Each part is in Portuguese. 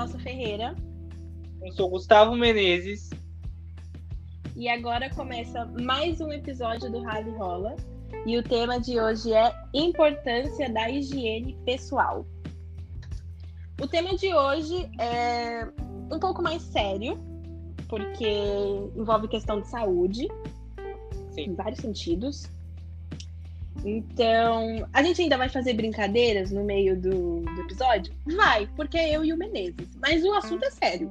Nossa Ferreira. Eu sou Gustavo Menezes. E agora começa mais um episódio do Rally Rola. E o tema de hoje é importância da higiene pessoal. O tema de hoje é um pouco mais sério, porque envolve questão de saúde, Sim. em vários sentidos. Então, a gente ainda vai fazer brincadeiras no meio do, do episódio? Vai, porque é eu e o Menezes. Mas o assunto é sério.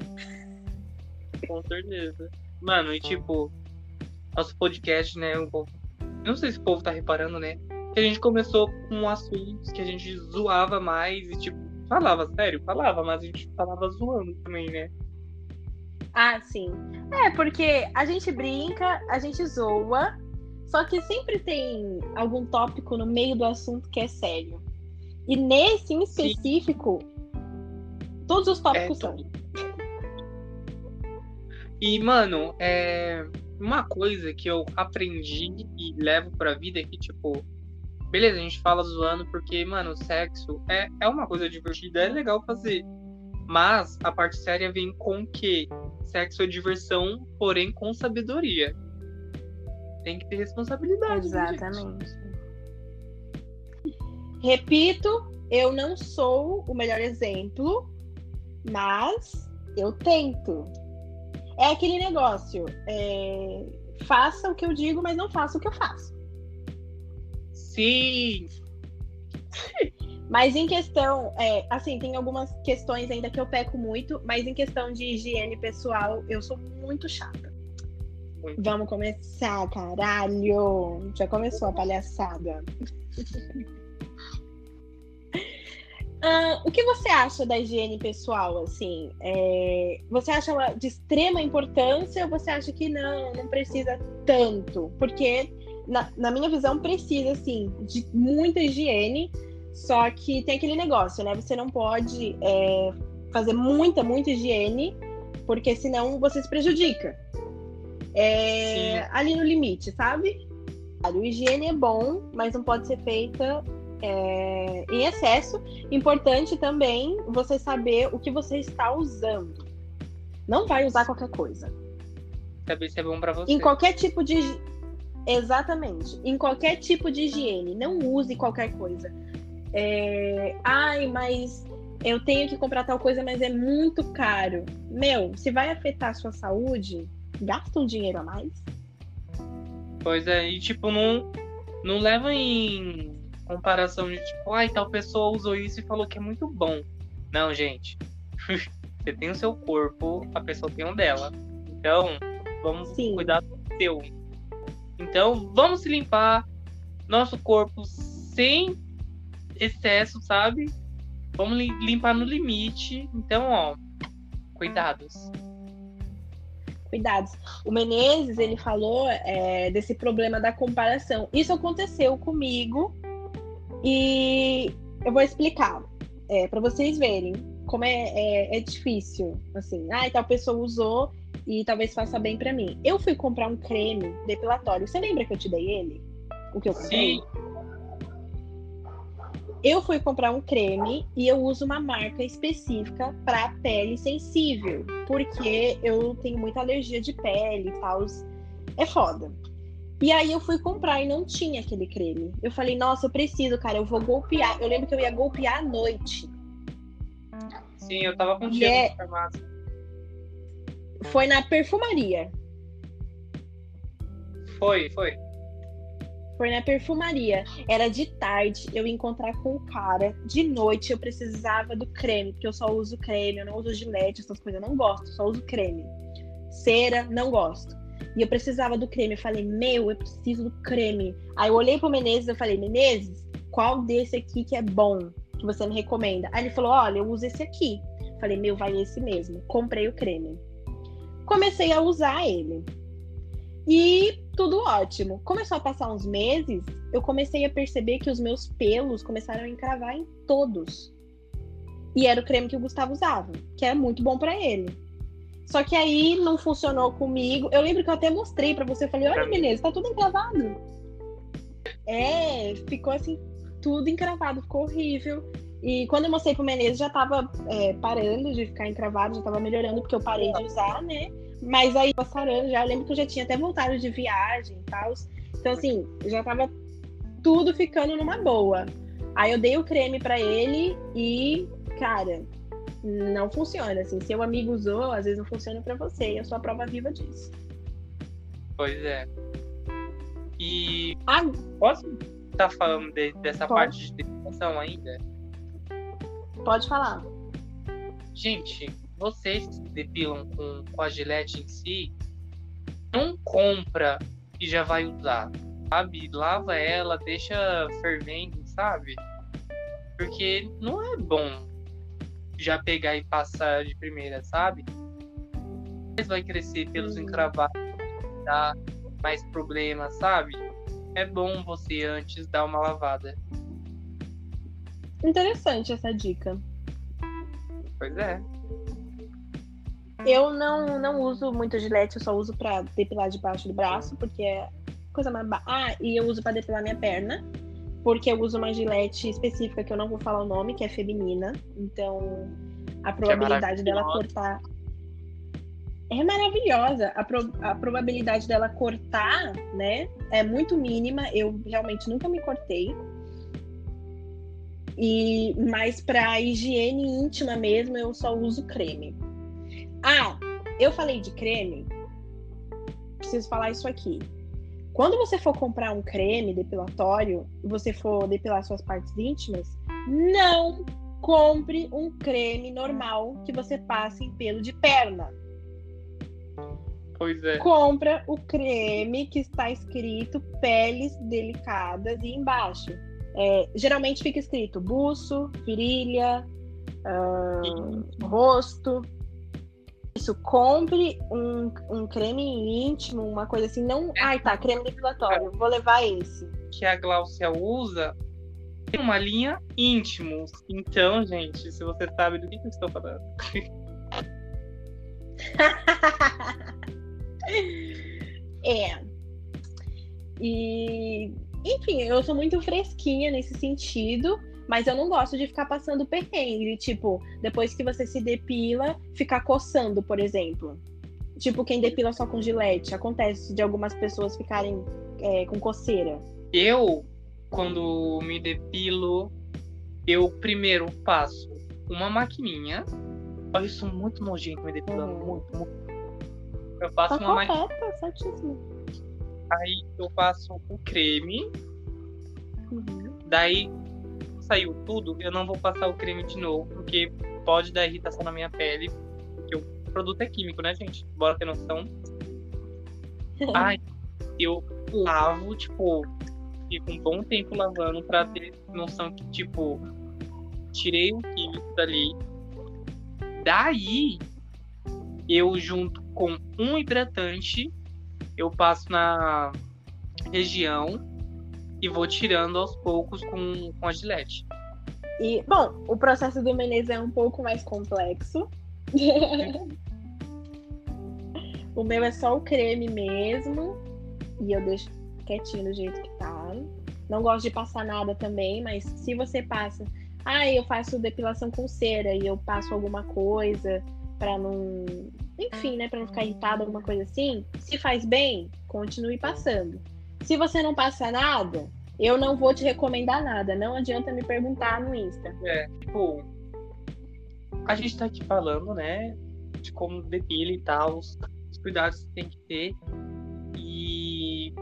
Com certeza. Mano, e tipo, nosso podcast, né? Pouco... Não sei se o povo tá reparando, né? Que a gente começou com assuntos que a gente zoava mais e, tipo, falava sério, falava, mas a gente falava zoando também, né? Ah, sim. É, porque a gente brinca, a gente zoa, só que sempre tem algum tópico no meio do assunto que é sério. E nesse em específico, Sim. todos os tópicos é, são. E, mano, é uma coisa que eu aprendi e levo pra vida é que, tipo, beleza, a gente fala zoando porque, mano, sexo é, é uma coisa divertida, é legal fazer. Mas a parte séria vem com que sexo é diversão, porém com sabedoria tem que ter responsabilidade. Exatamente. Né, Repito, eu não sou o melhor exemplo, mas eu tento. É aquele negócio. É... Faça o que eu digo, mas não faça o que eu faço. Sim. Mas em questão, é, assim, tem algumas questões ainda que eu peco muito, mas em questão de higiene pessoal, eu sou muito chata. Vamos começar, caralho! Já começou a palhaçada. Uh, o que você acha da higiene pessoal, assim? É, você acha ela de extrema importância ou você acha que não, não precisa tanto? Porque, na, na minha visão, precisa, assim, de muita higiene, só que tem aquele negócio, né? Você não pode é, fazer muita, muita higiene, porque senão você se prejudica é, ali no limite, sabe? O higiene é bom, mas não pode ser feita é, em excesso. Importante também você saber o que você está usando. Não vai usar qualquer coisa. Saber se é bom para você. Em qualquer tipo de. Exatamente. Em qualquer tipo de higiene. Não use qualquer coisa. É... Ai, mas eu tenho que comprar tal coisa, mas é muito caro. Meu, se vai afetar a sua saúde, gasta um dinheiro a mais. Pois é, e tipo, não, não leva em comparação de tipo, ai, tal pessoa usou isso e falou que é muito bom. Não, gente. Você tem o seu corpo, a pessoa tem o dela. Então, vamos Sim. cuidar do seu. Então, vamos se limpar nosso corpo sem excesso, sabe? Vamos limpar no limite. Então, ó, cuidados cuidados. O Menezes, ele falou é, desse problema da comparação. Isso aconteceu comigo e eu vou explicar é, para vocês verem como é, é, é, difícil. Assim, ah, tal pessoa usou e talvez faça bem para mim. Eu fui comprar um creme depilatório. Você lembra que eu te dei ele? O que eu comprei? Sim. Eu fui comprar um creme e eu uso uma marca específica para pele sensível, porque eu tenho muita alergia de pele e tal. É foda. E aí eu fui comprar e não tinha aquele creme. Eu falei, nossa, eu preciso, cara, eu vou golpear. Eu lembro que eu ia golpear à noite. Sim, eu tava contigo é... na farmácia. Foi na perfumaria. Foi, foi. Foi na perfumaria. Era de tarde, eu ia encontrar com o cara. De noite eu precisava do creme, porque eu só uso creme, eu não uso gilete, essas coisas, eu não gosto, só uso creme. Cera, não gosto. E eu precisava do creme. Eu falei, meu, eu preciso do creme. Aí eu olhei pro Menezes e falei, Menezes, qual desse aqui que é bom? Que você me recomenda? Aí ele falou, olha, eu uso esse aqui. falei, meu, vai esse mesmo. Comprei o creme. Comecei a usar ele. E tudo ótimo. Começou a passar uns meses, eu comecei a perceber que os meus pelos começaram a encravar em todos. E era o creme que o Gustavo usava, que era muito bom para ele. Só que aí não funcionou comigo. Eu lembro que eu até mostrei para você, eu falei: "Olha, beleza, tá tudo encravado". É, ficou assim tudo encravado, ficou horrível. E quando eu mostrei pro Menezes, já tava é, parando de ficar encravado, já tava melhorando, porque eu parei de usar, né? Mas aí, passando já, eu lembro que eu já tinha até voltado de viagem e tal. Então, assim, já tava tudo ficando numa boa. Aí eu dei o creme para ele e, cara, não funciona. Assim, seu amigo usou, às vezes não funciona para você. E eu sou a prova viva disso. Pois é. E ah, posso estar tá falando de, dessa pode. parte de depilação ainda? Pode falar. Gente, vocês que depilam com, com a gilete em si, não compra e já vai usar, sabe? Lava ela, deixa fervendo, sabe? Porque não é bom já pegar e passar de primeira, sabe? Mas vai crescer pelos uhum. encravados, dar mais problemas, sabe? É bom você antes dar uma lavada. Interessante essa dica. Pois é. Eu não, não uso muito gilete, eu só uso pra depilar debaixo do braço, porque é coisa mais. Ba... Ah, e eu uso pra depilar minha perna, porque eu uso uma gilete específica que eu não vou falar o nome, que é feminina. Então, a probabilidade é dela cortar. É maravilhosa. A, pro... a probabilidade dela cortar, né, é muito mínima. Eu realmente nunca me cortei. E mais para higiene íntima mesmo, eu só uso creme. Ah, eu falei de creme. Preciso falar isso aqui. Quando você for comprar um creme depilatório, você for depilar suas partes íntimas, não compre um creme normal que você passe em pelo de perna. Pois é. Compra o creme que está escrito peles delicadas e embaixo. É, geralmente fica escrito buço, virilha, rosto isso, compre um, um creme íntimo, uma coisa assim, não. É. Ai, tá, creme depilatório, vou levar esse. Que a Glaucia usa tem uma linha íntimo. Então, gente, se você sabe do que, que eu estou falando. é. E, enfim, eu sou muito fresquinha nesse sentido. Mas eu não gosto de ficar passando perrengue, tipo, depois que você se depila, ficar coçando, por exemplo. Tipo, quem depila só com gilete. Acontece de algumas pessoas ficarem é, com coceira. Eu, quando me depilo, eu primeiro passo uma maquininha. Olha, eu sou muito nojento me depilando, uhum. muito, muito. Eu passo tá uma maquininha. certíssimo. Aí eu passo o creme. Uhum. Daí saiu tudo, eu não vou passar o creme de novo, porque pode dar irritação na minha pele. Porque o produto é químico, né, gente? Bora ter noção. Ai, eu lavo, tipo, fico um bom tempo lavando pra ter noção que, tipo, tirei o químico dali. Daí, eu junto com um hidratante, eu passo na região e vou tirando aos poucos com, com a gilete. E, bom, o processo do Menezes é um pouco mais complexo. o meu é só o creme mesmo. E eu deixo quietinho do jeito que tá. Não gosto de passar nada também, mas se você passa. Ah, eu faço depilação com cera e eu passo alguma coisa para não. Enfim, né? Pra não ficar irritado, alguma coisa assim. Se faz bem, continue passando. Se você não passa nada, eu não vou te recomendar nada. Não adianta me perguntar no Insta. É, tipo, a gente tá aqui falando, né, de como depila e tal, os, os cuidados que tem que ter. E,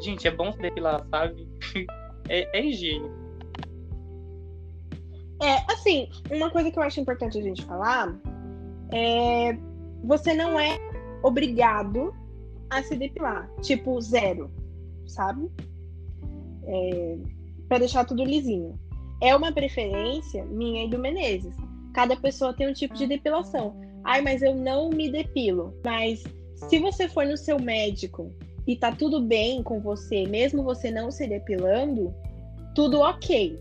gente, é bom se depilar, sabe? é, é higiene. É, assim, uma coisa que eu acho importante a gente falar é você não é obrigado a se depilar. Tipo, zero sabe? É, para deixar tudo lisinho. É uma preferência minha e do Menezes. Cada pessoa tem um tipo de depilação. Ai, mas eu não me depilo. Mas se você for no seu médico e tá tudo bem com você, mesmo você não se depilando, tudo ok.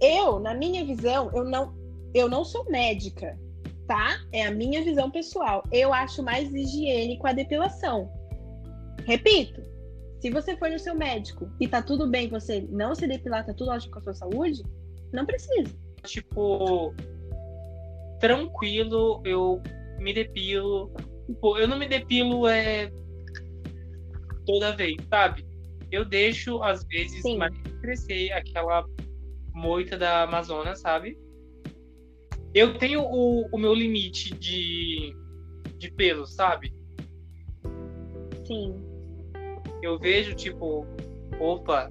Eu, na minha visão, eu não, eu não sou médica, tá? É a minha visão pessoal. Eu acho mais higiênico a depilação. Repito, se você for no seu médico e tá tudo bem, você não se depilar, tá tudo ótimo com a sua saúde, não precisa. tipo, tranquilo, eu me depilo. Tipo, eu não me depilo é toda vez, sabe? Eu deixo, às vezes, Sim. mais crescer aquela moita da Amazônia, sabe? Eu tenho o, o meu limite de, de pelo, sabe? Sim. Eu vejo, tipo, opa,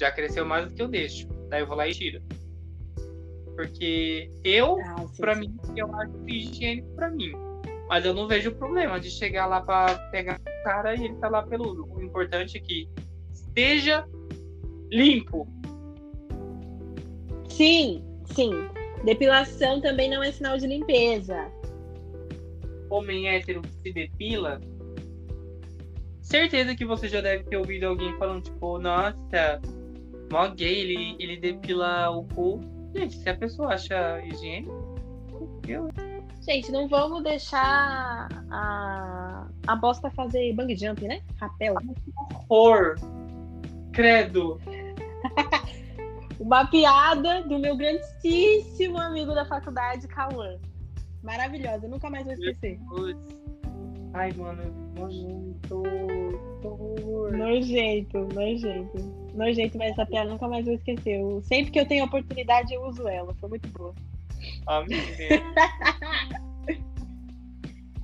já cresceu mais do que eu deixo. Daí eu vou lá e tiro. Porque eu, Ah, sim. mim, eu acho higiênico pra mim. Mas eu não vejo problema de chegar lá pra pegar o cara e ele tá lá peludo. O importante é que esteja limpo. Sim, sim. Depilação também não é sinal de limpeza. Homem hétero se depila. Certeza que você já deve ter ouvido alguém falando, tipo, nossa, mó gay, ele, ele depila o cu. Gente, se a pessoa acha higiênico, eu Gente, não vamos deixar a, a bosta fazer bang jump, né? Rapel. horror. Credo. Uma piada do meu grandíssimo amigo da faculdade, Cauã. Maravilhosa, nunca mais vou esquecer. Ai, mano, nojento. Nojento, nojento. Nojento, mas essa piada nunca mais vou esquecer. Eu- sempre que eu tenho oportunidade, eu uso ela. Foi muito boa. Amém.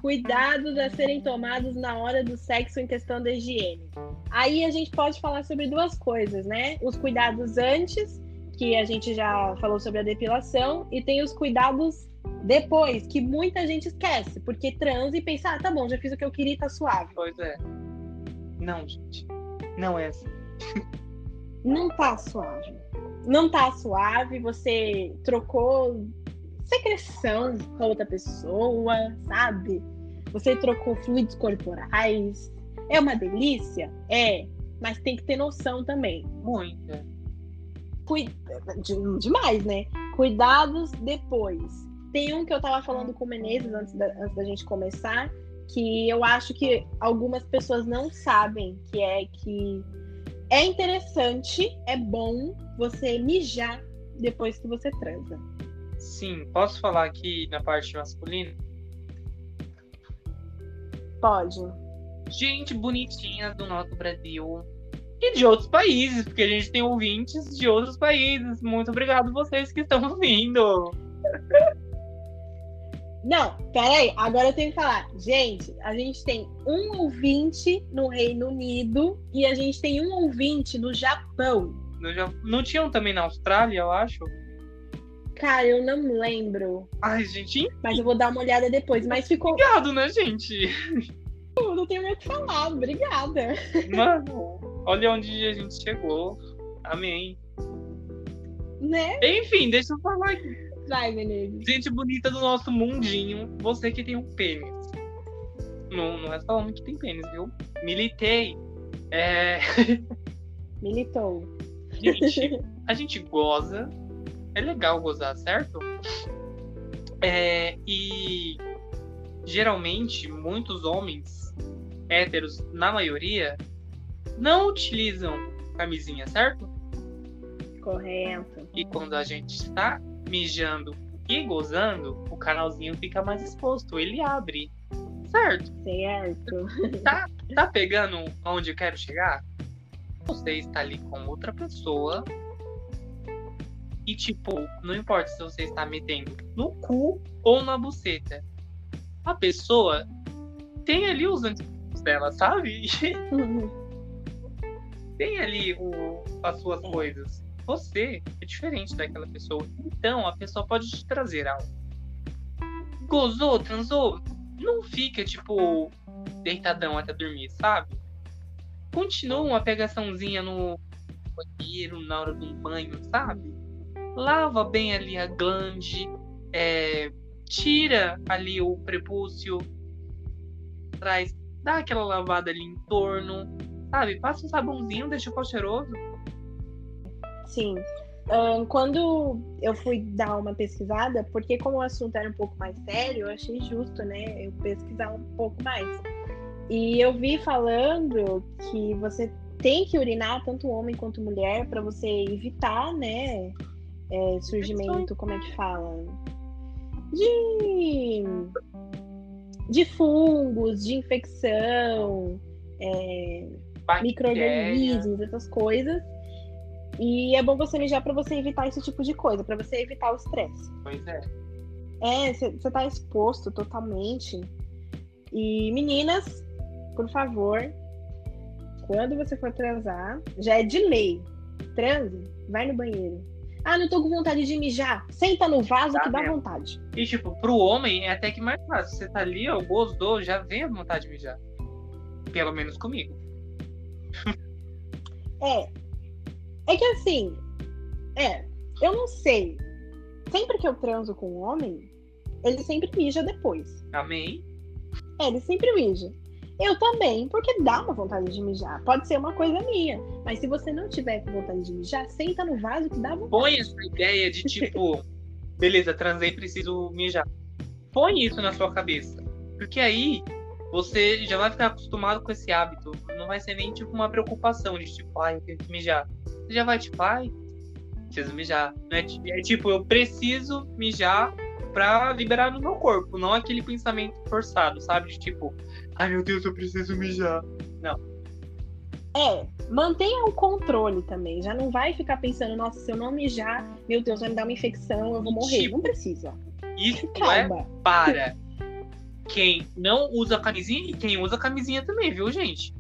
Cuidados a serem tomados na hora do sexo em questão da higiene. Aí a gente pode falar sobre duas coisas, né? Os cuidados antes, que a gente já falou sobre a depilação, e tem os cuidados depois, que muita gente esquece, porque transa e pensa, ah, tá bom, já fiz o que eu queria e tá suave. Pois é. Não, gente. Não é assim. Não tá suave. Não tá suave, você trocou secreção com outra pessoa, sabe? Você trocou fluidos corporais. É uma delícia? É. Mas tem que ter noção também. Muita. Cui- de- Demais, né? Cuidados depois. Tem um que eu tava falando com o Menezes antes da, antes da gente começar, que eu acho que algumas pessoas não sabem, que é que é interessante, é bom você mijar depois que você transa. Sim, posso falar aqui na parte masculina? Pode. Gente bonitinha do nosso Brasil. E de outros países, porque a gente tem ouvintes de outros países. Muito obrigado vocês que estão ouvindo. Não, peraí, agora eu tenho que falar. Gente, a gente tem um ouvinte no Reino Unido e a gente tem um ouvinte no Japão. Eu já- Não tinham também na Austrália, eu acho. Cara, eu não lembro. Ai, gente, Mas eu vou dar uma olhada depois. Mas ficou. obrigado, né, gente? Eu não tenho nem o que falar. Obrigada. Mano, olha onde a gente chegou. Amém. Né? Enfim, deixa eu falar aqui. Vai, Menezes. Gente bonita do nosso mundinho, você que tem um pênis. Não, não é só homem que tem pênis, viu? Militei. É, Militou. gente, a gente goza. É legal gozar, certo? É, e geralmente muitos homens héteros, na maioria, não utilizam camisinha, certo? Correto. E quando a gente está mijando e gozando, o canalzinho fica mais exposto, ele abre. Certo? Certo. Tá pegando onde eu quero chegar? Você está ali com outra pessoa. E, tipo, não importa se você está metendo no cu ou na buceta. A pessoa tem ali os antigos dela, sabe? tem ali o, as suas coisas. Você é diferente daquela pessoa. Então, a pessoa pode te trazer algo. Gozou, transou, não fica, tipo, deitadão até dormir, sabe? Continua uma pegaçãozinha no banheiro, na hora do banho, sabe? Lava bem ali a glande, é, tira ali o prepúcio, traz, dá aquela lavada ali em torno, sabe? Passa um sabãozinho, deixa o pau cheiroso. Sim. Ahn, quando eu fui dar uma pesquisada, porque como o assunto era um pouco mais sério, eu achei justo, né? Eu pesquisar um pouco mais. E eu vi falando que você tem que urinar tanto homem quanto mulher para você evitar, né? é, surgimento, como é que fala? De, de fungos, de infecção, é, micro-organismos, essas coisas. E é bom você mijar para você evitar esse tipo de coisa, para você evitar o estresse. Pois é. É, você tá exposto totalmente. E meninas, por favor, quando você for transar, já é de lei. Transe, vai no banheiro. Ah, não tô com vontade de mijar. Senta no vaso tá que dá mesmo. vontade. E, tipo, pro homem é até que mais fácil. Você tá ali, ó, gostou, já vem a vontade de mijar. Pelo menos comigo. é. É que assim. É. Eu não sei. Sempre que eu transo com um homem, ele sempre mija depois. Amém. É, ele sempre mija. Eu também, porque dá uma vontade de mijar. Pode ser uma coisa minha. Mas se você não tiver com vontade de mijar, senta no vaso que dá vontade. Põe essa ideia de tipo, beleza, transei, preciso mijar. Põe isso na sua cabeça. Porque aí você já vai ficar acostumado com esse hábito. Não vai ser nem tipo uma preocupação de tipo, ai, eu tenho que mijar. Você já vai tipo, ai, preciso mijar. É, é tipo, eu preciso mijar pra liberar no meu corpo, não aquele pensamento forçado, sabe? De tipo, ai meu Deus, eu preciso mijar. Não. É, mantenha o controle também. Já não vai ficar pensando, nossa, se eu não mijar, meu Deus, vai me dar uma infecção, eu vou morrer. Tipo, não precisa. Isso Calma. é para quem não usa camisinha e quem usa camisinha também, viu, gente?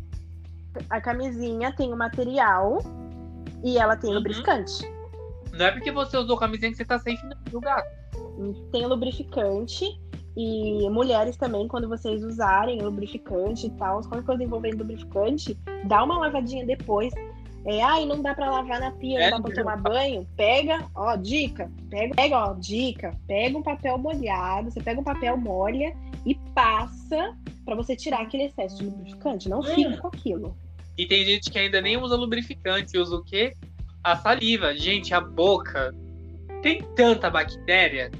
A camisinha tem o material e ela tem uhum. lubrificante. Não é porque você usou camisinha que você tá safe, não, gato? Tem lubrificante e mulheres também, quando vocês usarem lubrificante e tal, qualquer coisa envolvendo lubrificante, dá uma lavadinha depois. É, ai, não dá para lavar na pia, é, não dá pra tomar banho. Pega, ó, dica, pega, pega, ó, dica, pega um papel molhado, você pega um papel molha e passa para você tirar aquele excesso de lubrificante. Não hum. fica com aquilo. E tem gente que ainda nem usa lubrificante, usa o quê? A saliva. Gente, a boca tem tanta bactéria,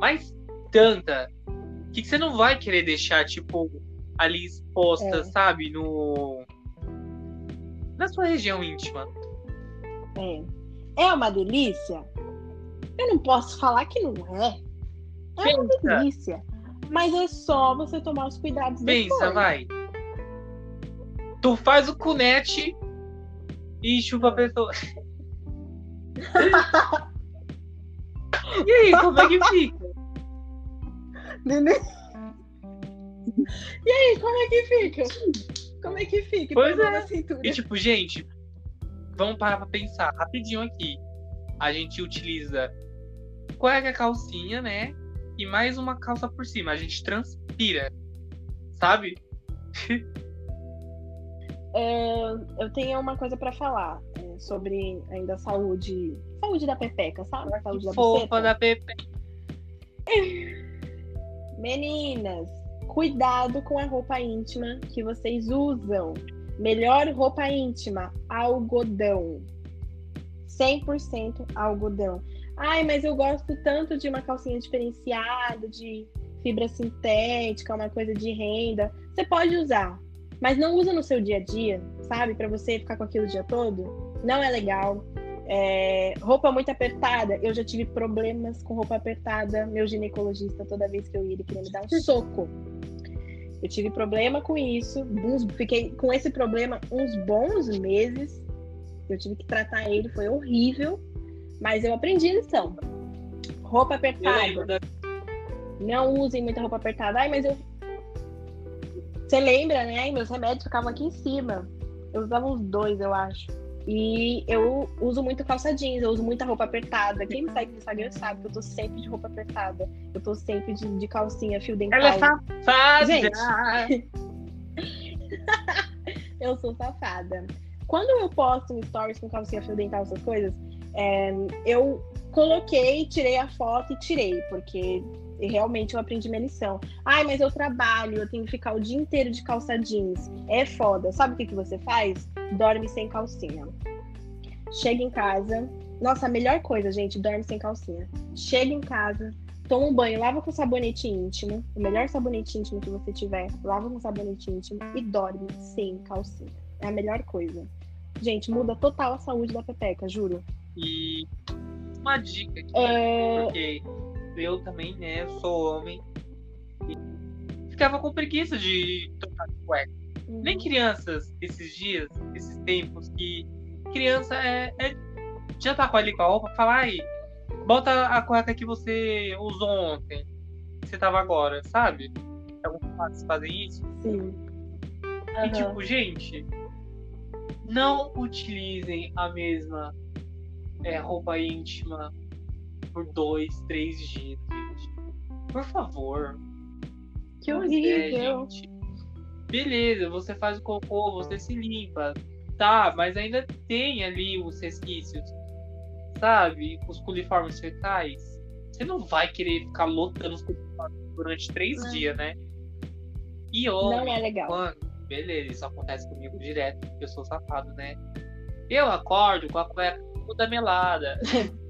mas tanta, que você não vai querer deixar, tipo, ali exposta, é. sabe? No. Na sua região íntima. É. É uma delícia? Eu não posso falar que não é. É Pensa. uma delícia. Mas é só você tomar os cuidados Pensa, depois. vai. Tu faz o cunete e chupa a pessoa. e aí, como é que fica? Nenê. E aí, como é que fica? Como é que fica? Pois é. E tipo, gente, vamos parar pra pensar rapidinho aqui. A gente utiliza cueca, calcinha, né? E mais uma calça por cima. A gente transpira, sabe? É, eu tenho uma coisa para falar é, sobre ainda saúde. Saúde da pepeca, sabe? Saúde da Fofa da pepeca. Meninas, cuidado com a roupa íntima que vocês usam. Melhor roupa íntima, algodão. 100% algodão. Ai, mas eu gosto tanto de uma calcinha diferenciada, de fibra sintética, uma coisa de renda. Você pode usar, mas não usa no seu dia a dia, sabe? Para você ficar com aquilo o dia todo. Não é legal. É, roupa muito apertada, eu já tive problemas com roupa apertada. Meu ginecologista, toda vez que eu ia, ele queria me dar um soco. Eu tive problema com isso, uns, fiquei com esse problema uns bons meses. Eu tive que tratar ele, foi horrível, mas eu aprendi a lição. Roupa apertada. Não usem muita roupa apertada. Ai, mas eu. Você lembra, né? Meus remédios ficavam aqui em cima. Eu usava uns dois, eu acho. E eu uso muito calça jeans, eu uso muita roupa apertada. Quem me segue no Instagram sabe que eu tô sempre de roupa apertada. Eu tô sempre de, de calcinha, fio dental. Ela é safada! Gente, eu sou safada. Quando eu posto um stories com calcinha, fio dental, essas coisas, é, eu coloquei, tirei a foto e tirei, porque realmente eu aprendi minha lição. Ai, mas eu trabalho, eu tenho que ficar o dia inteiro de calça jeans. É foda. Sabe o que, que você faz? Dorme sem calcinha. Chega em casa. Nossa, a melhor coisa, gente, dorme sem calcinha. Chega em casa, toma um banho, lava com sabonete íntimo. O melhor sabonete íntimo que você tiver, lava com sabonete íntimo e dorme sem calcinha. É a melhor coisa. Gente, muda total a saúde da pepeca, juro. E uma dica aqui, É, porque eu também, né, eu sou homem. E ficava com preguiça de trocar de cueca. Nem crianças, esses dias, esses tempos, que criança é, é- já tá com ali com a roupa, fala aí, bota a cueca que você usou ontem, que você tava agora, sabe? Alguns pais fazem isso. Sim. E tipo, gente, não utilizem a mesma é, roupa íntima por dois, três dias, gente. Por favor. que é, horrível. gente. Beleza, você faz o cocô, você se limpa. Tá, mas ainda tem ali os resquícios. Sabe? Os coliformes fecais. Você não vai querer ficar lotando os coliformes durante três Não. dias, né? E Não homem, é legal. Mano, beleza, isso acontece comigo direto, porque eu sou safado, né? Eu acordo com a cueca toda melada.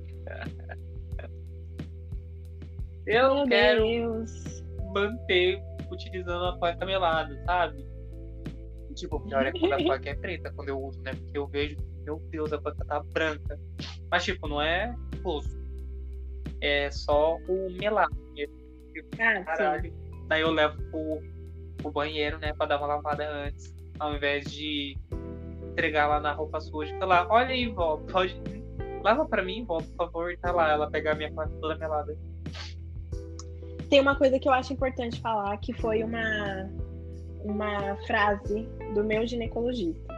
eu não Meu quero Deus. manter utilizando a cueca melada, sabe? Tipo, pior é quando a cueca é preta, quando eu uso, né? Porque eu vejo, meu Deus, a cueca tá branca. Mas, tipo, não é rosto. É só o melado. Ah, sim. Caralho. Daí eu levo pro, pro banheiro, né, pra dar uma lavada antes, ao invés de entregar lá na roupa suja. Falar, olha aí, vó, pode. Lava pra mim, vó, por favor, e tá lá, ela pegar a minha cueca toda melada. Tem uma coisa que eu acho importante falar, que foi uma, uma frase do meu ginecologista.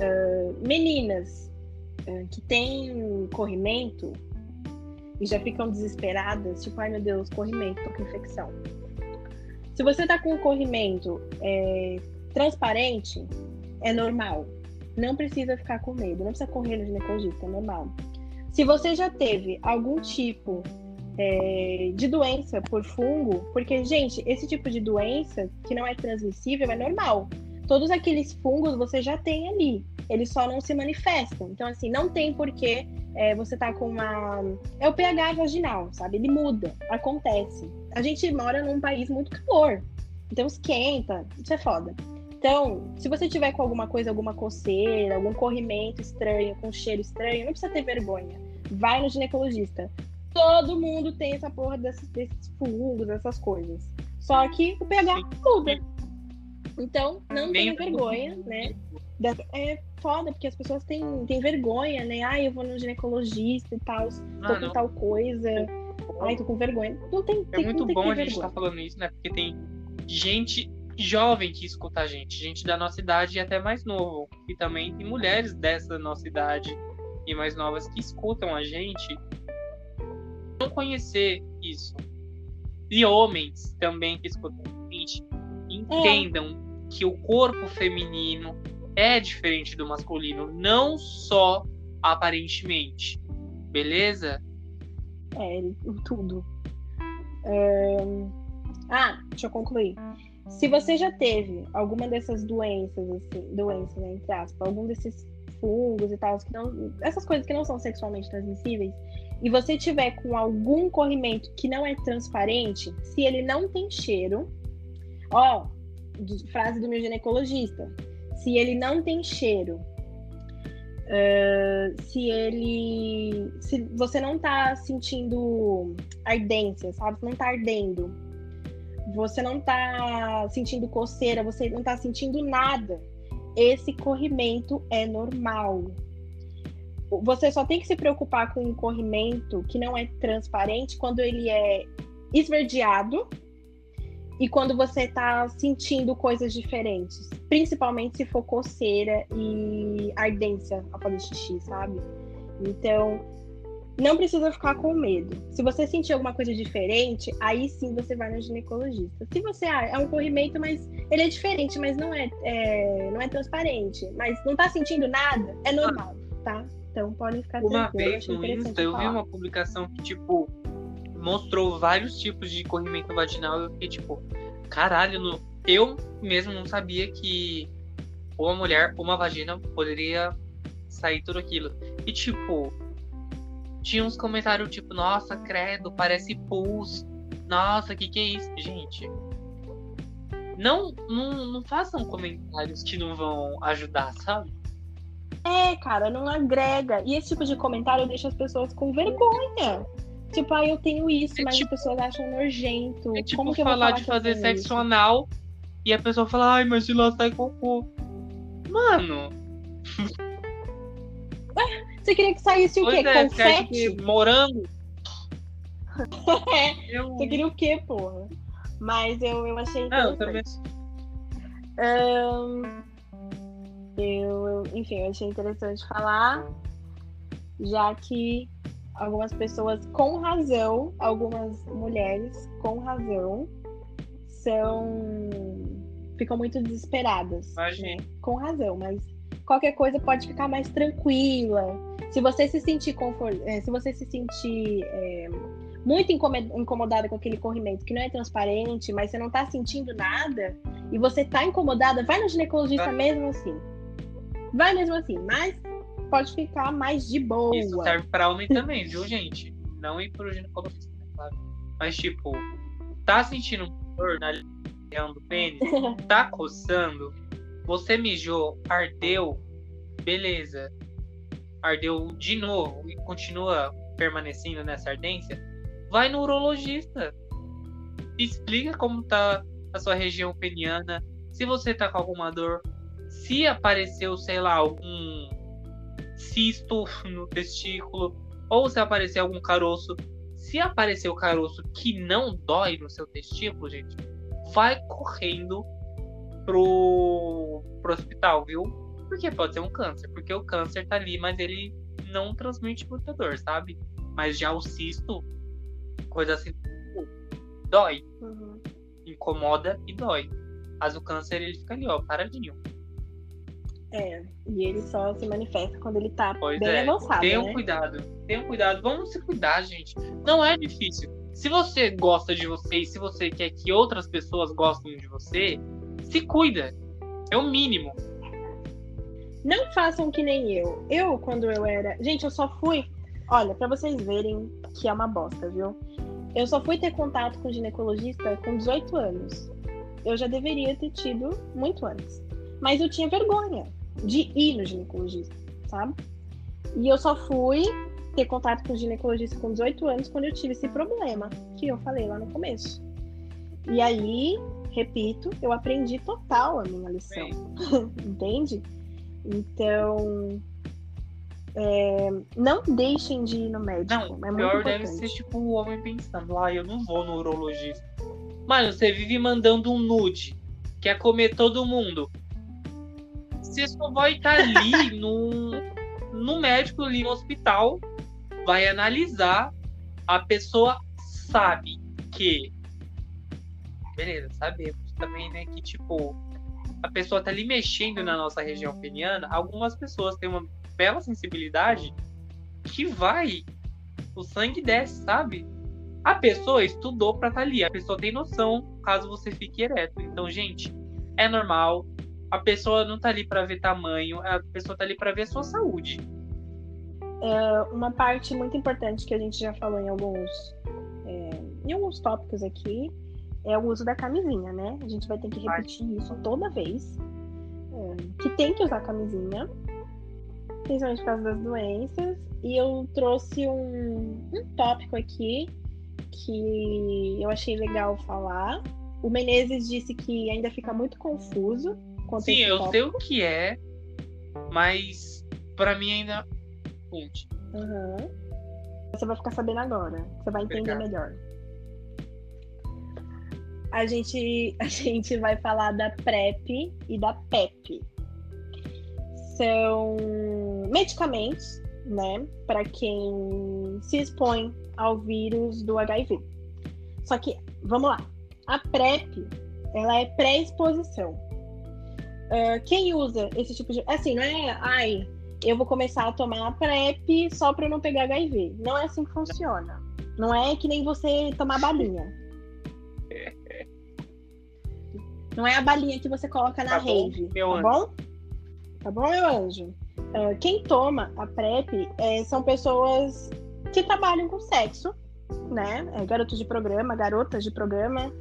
Ah, meninas ah, que têm corrimento e já ficam desesperadas, tipo, ai meu Deus, corrimento, tô com infecção. Se você tá com um corrimento é, transparente, é normal. Não precisa ficar com medo, não precisa correr no ginecologista, é normal. Se você já teve algum tipo é, de doença por fungo, porque, gente, esse tipo de doença que não é transmissível é normal. Todos aqueles fungos você já tem ali, eles só não se manifestam. Então, assim, não tem porquê é, você tá com uma. É o pH vaginal, sabe? Ele muda, acontece. A gente mora num país muito calor, então esquenta, isso é foda. Então, se você tiver com alguma coisa, alguma coceira, algum corrimento estranho, com cheiro estranho, não precisa ter vergonha. Vai no ginecologista. Todo mundo tem essa porra desses, desses fungos, essas coisas. Só que o pH muda. Então, não tenha vergonha, né? É foda, porque as pessoas têm, têm vergonha, né? Ai, eu vou no ginecologista e tal, tô Mano, com tal coisa. Ai, tô com vergonha. Não tem, é tem muito tem bom a gente estar falando isso, né? Porque tem gente jovem que escuta a gente, gente da nossa idade e até mais novo. E também tem mulheres dessa nossa idade e mais novas que escutam a gente não conhecer isso. E homens também que escutam entendam que o corpo feminino é diferente do masculino, não só aparentemente. Beleza? É, tudo. Ahn, Ah, deixa eu concluir. Se você já teve alguma dessas doenças, assim, doenças, né, entre aspas, algum desses fungos e tal, que não, essas coisas que não são sexualmente transmissíveis, e você tiver com algum corrimento que não é transparente, se ele não tem cheiro, ó, frase do meu ginecologista, se ele não tem cheiro, ah, se ele, se você não tá sentindo ardência, sabe, não tá ardendo, você não tá sentindo coceira, você não tá sentindo nada, esse corrimento é normal. Você só tem que se preocupar com um corrimento que não é transparente quando ele é esverdeado e quando você tá sentindo coisas diferentes. Principalmente se for coceira e ardência ao fazer xixi, sabe? Então, não precisa ficar com medo. Se você sentir alguma coisa diferente, aí sim você vai no ginecologista. Se você ah, é um corrimento, mas ele é diferente, mas não é, é- não é transparente, mas não tá sentindo nada, é normal, tá? Então podem ficar Uma vez no Insta eu vi uma publicação que, tipo, mostrou vários tipos de corrimento vaginal. Eu fiquei tipo, caralho, no- eu mesmo não sabia que uma mulher, uma vagina poderia sair tudo aquilo. E tipo, tinha uns comentários tipo, nossa, credo, parece pus. Nossa, que que é isso, gente? Não, não, não façam comentários que não vão ajudar, sabe? É, cara, não agrega. E esse tipo de comentário deixa as pessoas com vergonha. Tipo, ah, eu tenho isso, É mas tipo- as pessoas acham nojento. É tipo Como que eu falar de eu fazer sexo isso? anal e a pessoa fala, ai, mas de lá sai cocô. Mano, Você queria que saísse o pois quê? é, Confete? que morango? É, Eu... Você queria o quê, porra? Mas eu, eu achei Não, interessante. também. Ahn, eu, eu- enfim, eu achei interessante falar, já que algumas pessoas, com razão, algumas mulheres, com razão, são. ficam muito desesperadas. Né? Com razão, mas qualquer coisa pode ficar mais tranquila. Se você se sentir confort... eh, se você se sentir eh, muito incomodada com aquele corrimento que não é transparente, mas você não tá sentindo nada e você tá incomodada, vai no ginecologista mesmo assim. Vai mesmo assim, mas pode ficar mais de boa. Isso serve pra homem também, viu, gente? Não ir pro ginecologista, né, claro. Mas, tipo, tá sentindo dor na região do pênis? Tá coçando? Você mijou, ardeu? Beleza. Ardeu de novo e continua permanecendo nessa ardência? Vai no urologista. Explica como tá a sua região peniana. Se você tá com alguma dor. Se apareceu, sei lá, algum cisto no testículo, ou se aparecer algum caroço. Se aparecer o caroço que não dói no seu testículo, gente, vai correndo pro, pro hospital, viu? Porque pode ser um câncer, porque o câncer tá ali, mas ele não transmite muita dor, sabe? Mas já o cisto, coisa assim, dói, Uhum. incomoda e dói. Mas o câncer ele fica ali, ó, paradinho. É, e ele só se manifesta quando ele tá Pois bem é. avançado, Tenham né? cuidado. Tenham cuidado. Vamos se cuidar, gente. Não é difícil. Se você gosta de você e se você quer que outras pessoas gostem de você, se cuida. É o mínimo. Não façam que nem eu. Eu, quando eu era. Gente, eu só fui. Olha, pra vocês verem que é uma bosta, viu? Eu só fui ter contato com ginecologista com 18 anos. Eu já deveria ter tido muito antes. Mas eu tinha vergonha de ir no ginecologista, sabe? E eu só fui ter contato com o ginecologista com 18 anos quando eu tive esse problema que eu falei lá no começo. E aí, repito, eu aprendi total a minha lição. Entende? Então, é, não deixem de ir no médico. Não, é pior deve ser tipo o homem pensando, ah, eu não vou no urologista. Mano, você vive mandando um nude, quer comer todo mundo. Você só vai estar ali no, no médico, ali no hospital, vai analisar, a pessoa sabe que. Beleza, sabemos também, né, que tipo, a pessoa tá ali mexendo na nossa região peniana, algumas pessoas têm uma bela sensibilidade que vai. O sangue desce, sabe? A pessoa estudou pra estar ali. A pessoa tem noção caso você fique ereto. Então, gente, é normal. A pessoa não tá ali pra ver tamanho. A pessoa tá ali pra ver a sua saúde. Uma parte muito importante que a gente já falou em alguns, é, em alguns tópicos aqui é o uso da camisinha, né? A gente vai ter que repetir isso toda vez. é, que tem que usar camisinha, principalmente por causa das doenças. E eu trouxe um, um tópico aqui que eu achei legal falar. O Menezes disse que ainda fica muito confuso. Sim, eu sei o que é, mas pra mim ainda. Gente, Aham. Você vai ficar sabendo agora. Você vai entender Obrigado. melhor. A gente, a gente vai falar da PrEP e da PEP. São medicamentos, né, para quem se expõe ao vírus do HIV. Só que, vamos lá. A PrEP, ela é pré-exposição. Ah, quem usa esse tipo de. Assim, não é. Ai, eu vou começar a tomar a PrEP só para eu não pegar HIV. Não é assim que funciona. Não é que nem você tomar balinha. Não é a balinha que você coloca na Tá bom, rave, tá bom? Tá bom, meu anjo? Ah, quem toma a PrEP é, são pessoas que trabalham com sexo, né? É, garotos de programa, garotas de programa.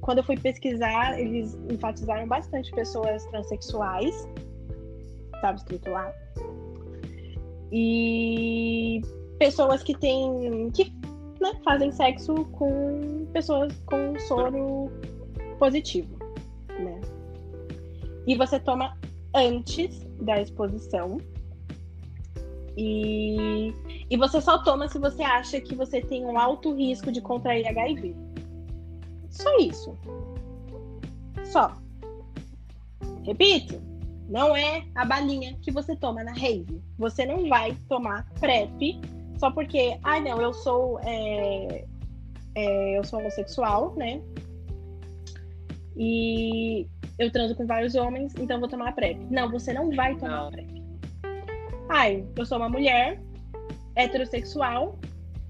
Quando eu fui pesquisar, eles enfatizaram bastante pessoas transexuais. estava escrito lá. E pessoas que têm. que né, fazem sexo com pessoas com soro positivo, né? E você toma antes da exposição. E, e você só toma se você acha que você tem um alto risco de contrair HIV. Só isso. Só. Repito, não é a balinha que você toma na rave. Você não vai tomar PrEP só porque, ai ah, não, eu sou é, é, eu sou homossexual, né? E eu transo com vários homens, então vou tomar PrEP. Não, você não vai tomar não. PrEP. Ai, eu sou uma mulher heterossexual,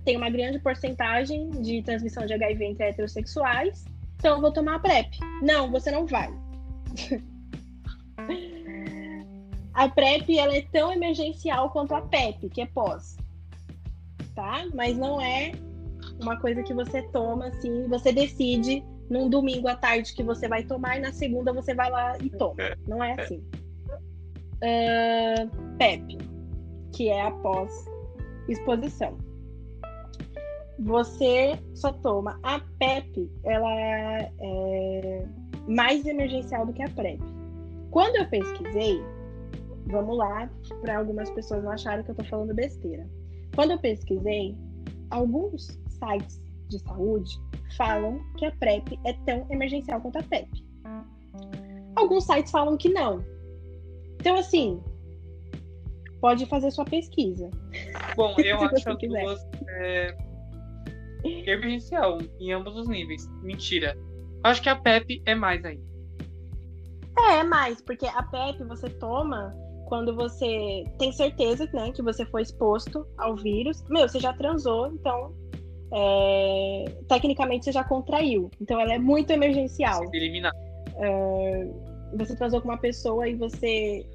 tem uma grande porcentagem de transmissão de HIV entre heterossexuais, então eu vou tomar PrEP. Não, você não vai. a PrEP ela é tão emergencial quanto a PEP, que é pós. Tá? Mas não é uma coisa que você toma assim, você decide num domingo à tarde que você vai tomar e na segunda você vai lá e toma. Não é assim. Uh, PEP, que é após exposição. Você só toma a PEP, ela é mais emergencial do que a PrEP. Quando eu pesquisei, vamos lá, para algumas pessoas não acharem que eu estou falando besteira. Quando eu pesquisei, alguns sites de saúde falam que a PrEP é tão emergencial quanto a PEP. Alguns sites falam que não. Então, assim, pode fazer sua pesquisa. Bom, eu acho que é, emergencial em ambos os níveis. Mentira. Acho que a PEP é mais ainda. É, é mais, porque a PEP você toma quando você tem certeza né, que você foi exposto ao vírus. Meu, você já transou, então é, tecnicamente você já contraiu. Então ela é muito emergencial. Se eliminar. É, você transou com uma pessoa e você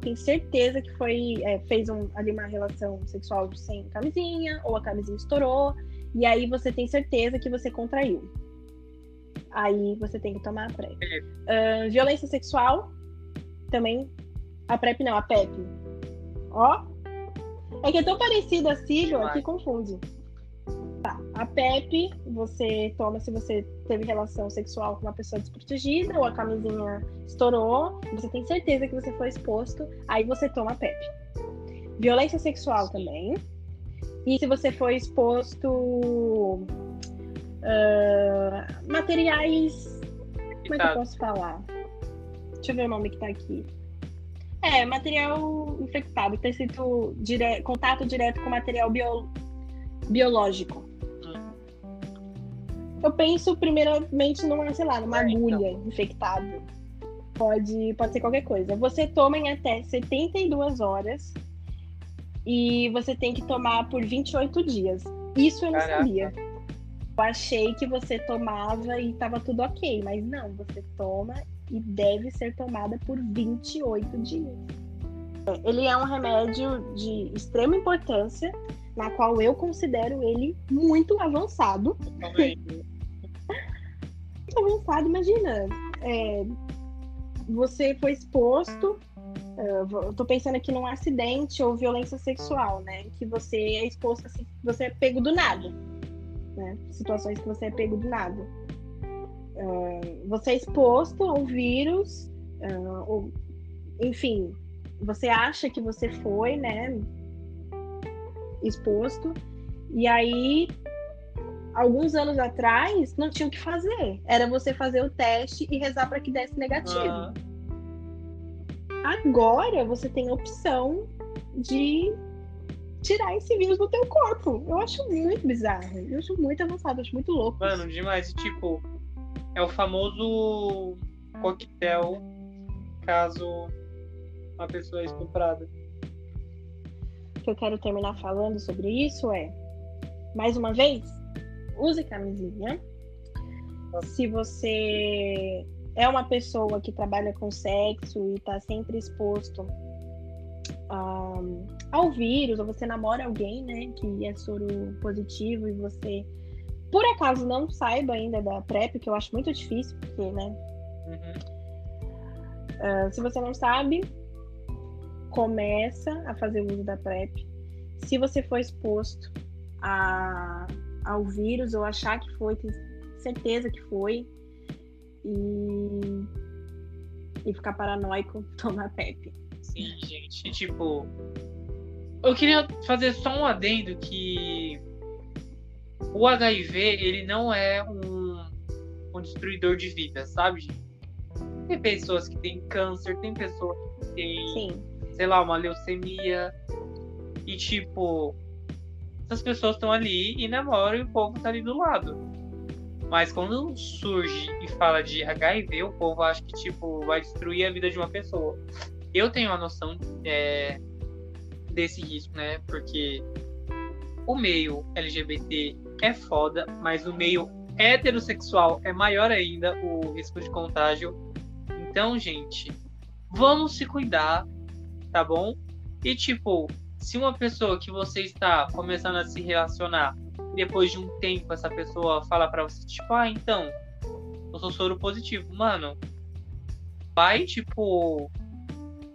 tem certeza que foi é, fez um, ali uma relação sexual sem camisinha ou a camisinha estourou e aí você tem certeza que você contraiu. Aí você tem que tomar a PrEP. Uh, violência sexual, também. A PrEP não, a PEP. Ó. É que é tão parecida a sigla que confunde. Tá. A PEP, você toma se você teve relação sexual com uma pessoa desprotegida ou a camisinha estourou, você tem certeza que você foi exposto, aí você toma a PEP. Violência sexual também. E se você foi exposto uh, materiais. Como é que eu posso falar? Deixa eu ver o nome que tá aqui. É, material infectado, ter sido dire... contato direto com material bio... biológico. Eu penso primeiramente numa, sei lá, numa é, então. agulha então. infectada. Pode, pode ser qualquer coisa. Você toma em até 72 horas e você tem que tomar por 28 dias. Isso eu não Caraca. sabia. Eu achei que você tomava e tava tudo ok, mas não, você toma e deve ser tomada por 28 dias. Ele é um remédio de extrema importância, na qual eu considero ele muito avançado. muito avançado, imagina. É, você foi exposto eu tô pensando aqui num acidente ou violência sexual, né? Que você é exposto, assim, você é pego do nada, né? Situações que você é pego do nada. Uh, você é exposto ao vírus, uh, ou, enfim, você acha que você foi, né? Exposto, e aí, alguns anos atrás, não tinha o que fazer. Era você fazer o teste e rezar para que desse negativo. Uhum. Agora você tem a opção de tirar esse vírus do teu corpo. Eu acho muito bizarro. Eu acho muito avançado, acho muito louco. Mano, demais. Tipo, é o famoso coquetel caso uma pessoa é estuprada. O que eu quero terminar falando sobre isso é, mais uma vez, use camisinha. Se você é uma pessoa que trabalha com sexo e está sempre exposto a, ao vírus, ou você namora alguém, né, que é soro positivo e você por acaso não saiba ainda da PrEP, que eu acho muito difícil, porque, né? Uhum. Uh, se você não sabe, começa a fazer uso da PrEP, se você for exposto a, ao vírus ou achar que foi, tem certeza que foi, e, e ficar paranoico, tomar PrEP. Sim, gente. Tipo, eu queria fazer só um adendo que o HIV, ele não é um, um destruidor de vida, sabe? Tem pessoas que têm câncer, tem pessoas que têm, Sim. sei lá, uma leucemia. E, tipo, essas pessoas estão ali e namoram e o povo tá ali do lado. Mas quando surge e fala de HIV, o povo acha que, tipo, vai destruir a vida de uma pessoa. Eu tenho a noção é, desse risco, né? Porque o meio LGBT é foda, mas o meio heterossexual é maior ainda o risco de contágio. Então, gente, vamos se cuidar, tá bom? E tipo, se uma pessoa que você está começando a se relacionar, depois de um tempo essa pessoa fala para você, tipo, ah, então, eu sou soro positivo, mano, vai, tipo,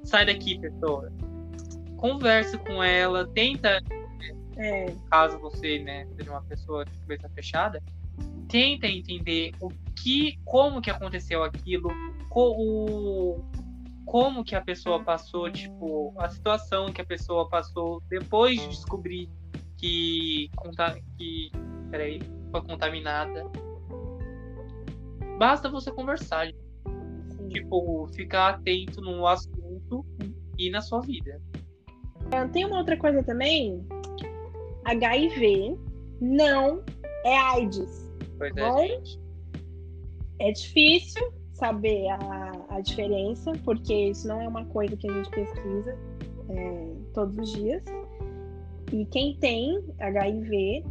sai daqui, pessoa. Converse com ela, tenta É, caso você né, seja uma pessoa de cabeça fechada, tenta entender o que, como que aconteceu aquilo, co, o, como que a pessoa passou, tipo, a situação que a pessoa passou depois de descobrir que, que peraí, foi contaminada. Basta você conversar, sim. tipo, ficar atento no assunto e na sua vida. Tem uma outra coisa também. HIV não é AIDS. Pois é, Bom. gente. É difícil saber a, a diferença, porque isso não é uma coisa que a gente pesquisa é, todos os dias. E quem tem HIV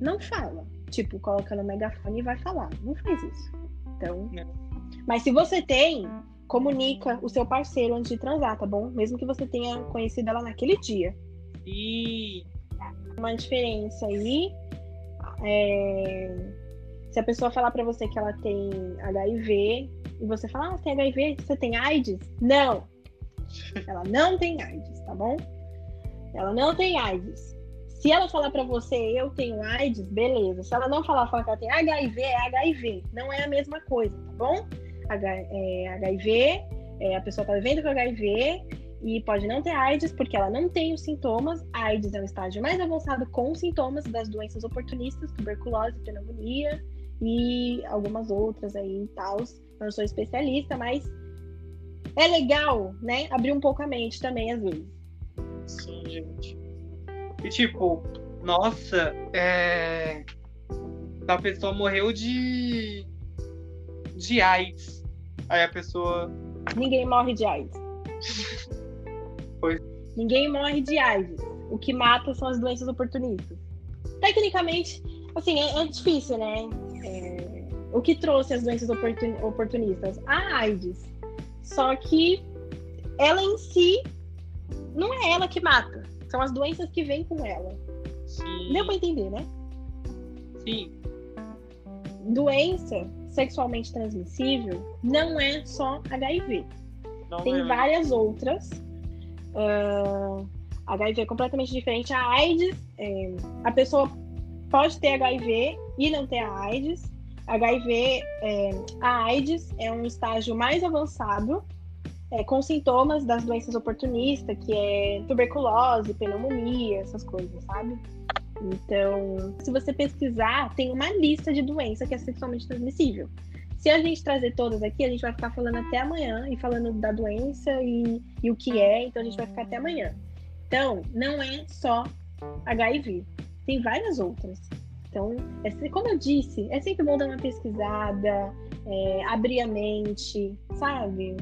não fala. Tipo, coloca no megafone e vai falar. Não faz isso. Então. Não. Mas se você tem, comunica o seu parceiro antes de transar, tá bom? Mesmo que você tenha conhecido ela naquele dia. E uma diferença aí. é, se a pessoa falar pra você que ela tem HIV e você falar, ah, você tem HIV, você tem AIDS? Não! Ela não tem AIDS, tá bom? Ela não tem AIDS. Se ela falar pra você, eu tenho AIDS, beleza. Se ela não falar, falar que ela tem HIV, é HIV. Não é a mesma coisa, tá bom? H- é, HIV, é, a pessoa tá vivendo com HIV e pode não ter AIDS porque ela não tem os sintomas. A AIDS é um estágio mais avançado com sintomas das doenças oportunistas, tuberculose, pneumonia e algumas outras aí e tal. Eu não sou especialista, mas é legal, né? Abrir um pouco a mente também, às vezes. Sim, gente. E tipo, nossa, é. A pessoa morreu de. de AIDS. Aí a pessoa. Ninguém morre de AIDS. Pois. Ninguém morre de AIDS. O que mata são as doenças oportunistas. Tecnicamente, assim, é, é difícil, né? É, o que trouxe as doenças oportun- oportunistas? A AIDS. Só que ela em si não é ela que mata. São as doenças que vêm com ela. Sim. Deu pra entender, né? Sim. Doença sexualmente transmissível não é só HIV. Não Tem é. várias outras. Ah, HIV é completamente diferente. A AIDS, é, a pessoa pode ter HIV e não ter a AIDS. HIV, é, a AIDS é um estágio mais avançado, é, com sintomas das doenças oportunistas, que é tuberculose, pneumonia, essas coisas, sabe? Então, se você pesquisar, tem uma lista de doença que é sexualmente transmissível. Se a gente trazer todas aqui, a gente vai ficar falando até amanhã e falando da doença e, e o que é, então a gente vai ficar até amanhã. Então, não é só HIV, tem várias outras. Então, é, como eu disse, é sempre bom dar uma pesquisada, é, abrir a mente, sabe?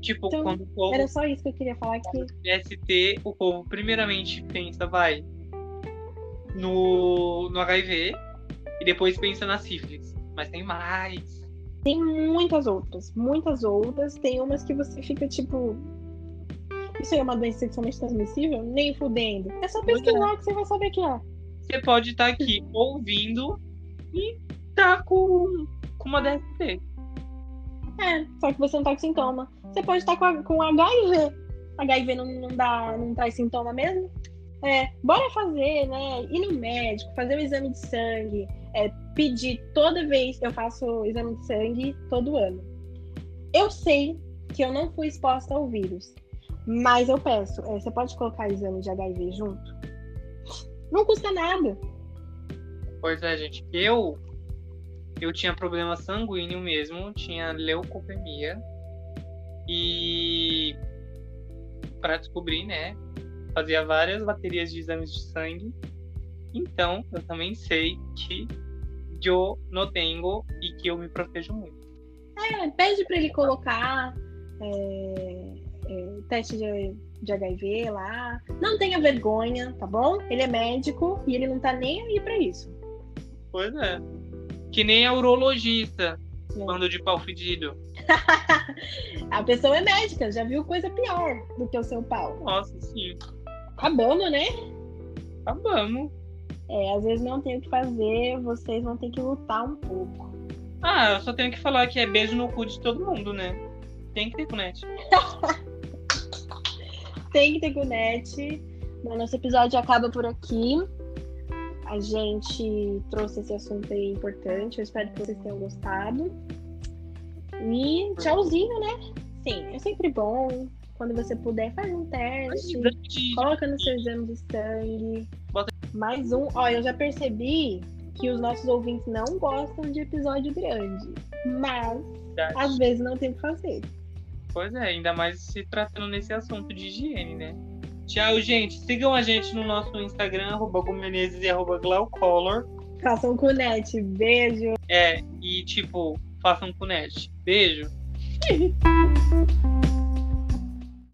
Tipo, Então, quando o povo Era só isso que eu queria falar aqui. ST, o povo primeiramente pensa, vai, no, no HIV e depois pensa na sífilis. Mas tem mais. Tem muitas outras, muitas outras. Tem umas que você fica tipo. Isso aí é uma doença sexualmente transmissível? Nem fudendo. É só é. pesquisar que você vai saber que é. Você pode estar aqui ouvindo e tá com, com uma DST. É, só que você não tá com sintoma. Você pode estar com, a- com HIV. HIV não, não, dá, não traz sintoma mesmo? É, bora fazer, né? Ir no médico, fazer o exame de sangue, é, pedir toda vez. Eu faço exame de sangue todo ano. Eu sei que eu não fui exposta ao vírus, mas eu peço, é, você pode colocar exame de HIV junto? Não custa nada. Pois é, gente. Eu eu tinha problema sanguíneo mesmo, tinha leucopenia. E para descobrir, né, fazia várias baterias de exames de sangue. Então, eu também sei que eu não tenho e que eu me protejo muito. É, pede para ele colocar é, é, teste de, de HIV lá. Não tenha vergonha, tá bom? Ele é médico e ele não tá nem aí para isso. Pois é. Que nem a urologista, é. quando de pau fedido. a pessoa é médica, já viu coisa pior do que o seu pau. Nossa, sim. Acabamos, né? Acabamos. É, às vezes não tem o que fazer, vocês vão ter que lutar um pouco. Ah, eu só tenho que falar que é beijo no cu de todo mundo, né? Tem que ter cunete. tem que ter cunete. Bom, nosso episódio acaba por aqui. A gente trouxe esse assunto aí importante. Eu espero que vocês tenham gostado. E tchauzinho, né? Sim, é sempre bom. Quando você puder, faz um teste. Coloca no seu exame de sangue. Mais um. Ó, eu já percebi que os nossos ouvintes não gostam de episódio grande. Mas, às vezes, não tem o que fazer. Pois é, ainda mais se tratando nesse assunto de higiene, né? Tchau, gente. Sigam a gente no nosso Instagram, arroba Menezes e arroba Glaucolor. Façam cunete. Beijo. É, e tipo, façam cunete. Beijo.